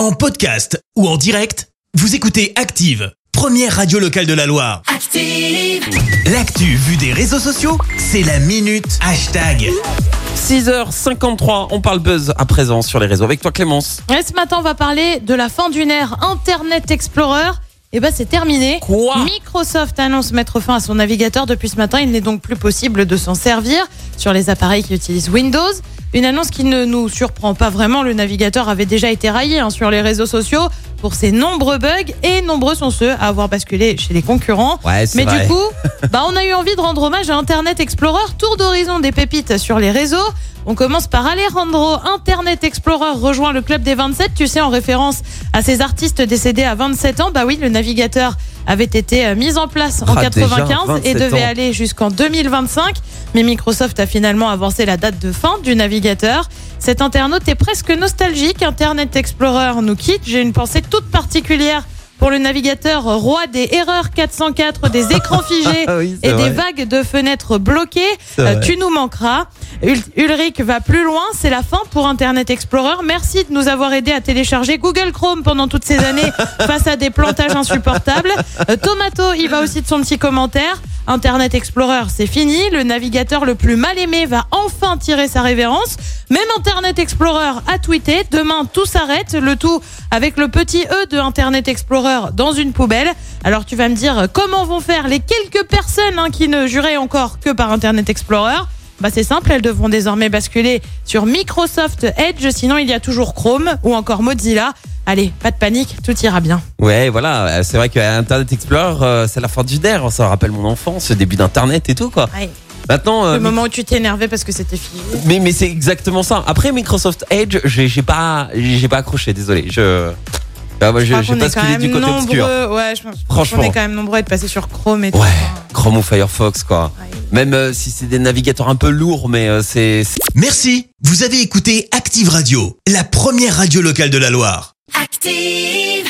En podcast ou en direct, vous écoutez Active, première radio locale de la Loire. Active. L'actu vue des réseaux sociaux, c'est la minute hashtag. 6h53, on parle buzz à présent sur les réseaux avec toi Clémence. Et ce matin, on va parler de la fin d'une ère Internet Explorer. Et ben c'est terminé. Quoi? Microsoft annonce mettre fin à son navigateur depuis ce matin. Il n'est donc plus possible de s'en servir sur les appareils qui utilisent Windows. Une annonce qui ne nous surprend pas vraiment. Le navigateur avait déjà été raillé hein, sur les réseaux sociaux pour ses nombreux bugs et nombreux sont ceux à avoir basculé chez les concurrents. Ouais, Mais vrai. du coup, bah, on a eu envie de rendre hommage à Internet Explorer, tour d'horizon des pépites sur les réseaux. On commence par Alejandro. Internet Explorer rejoint le club des 27, tu sais, en référence à ces artistes décédés à 27 ans. Bah oui, le navigateur avait été euh, mis en place en Ah, déjà, 95 et 27 devait ans. aller jusqu'en 2025. Mais Microsoft a finalement avancé la date de fin du navigateur. Cet internaute est presque nostalgique. Internet Explorer nous quitte. J'ai une pensée toute particulière pour le navigateur roi des erreurs 404, des écrans figés Ah oui, et des vagues de fenêtres bloquées. Euh, tu nous manqueras. Ul- Ulrich va plus loin. C'est la fin pour Internet Explorer. Merci de nous avoir aidé à télécharger Google Chrome pendant toutes ces années face à des plantages insupportables. Euh, Tomato, il va aussi de son petit commentaire. Internet Explorer, c'est fini. Le navigateur le plus mal aimé va enfin tirer sa révérence. Même Internet Explorer a tweeté. Demain, tout s'arrête. Le tout avec le petit E de Internet Explorer dans une poubelle. Alors tu vas me dire, comment vont faire les quelques personnes hein, qui ne juraient encore que par Internet Explorer? Bah c'est simple, elles devront désormais basculer sur Microsoft Edge, sinon il y a toujours Chrome ou encore Mozilla. Allez, pas de panique, tout ira bien. Ouais, voilà, euh, c'est vrai que Internet Explorer, euh, c'est la fin du der. Ça rappelle mon enfance, le début d'Internet et tout quoi. Ouais. Maintenant, euh, Le moment où tu t'es énervé parce que c'était fini. mais mais c'est exactement ça. Après Microsoft Edge, j'ai j'ai pas j'ai pas accroché, désolé. Je ah, moi, Je j'ai crois j'ai qu'on est du côté nombreux. obscur. Ouais, je pense Franchement. qu'on est quand même nombreux à être passés sur Chrome et tout. Ouais, Chrome ou Firefox quoi. ouais. Même euh, si c'est des navigateurs un peu lourds, mais euh, c'est c'est- Merci, vous avez écouté Active Radio, la première radio locale de la Loire. Active.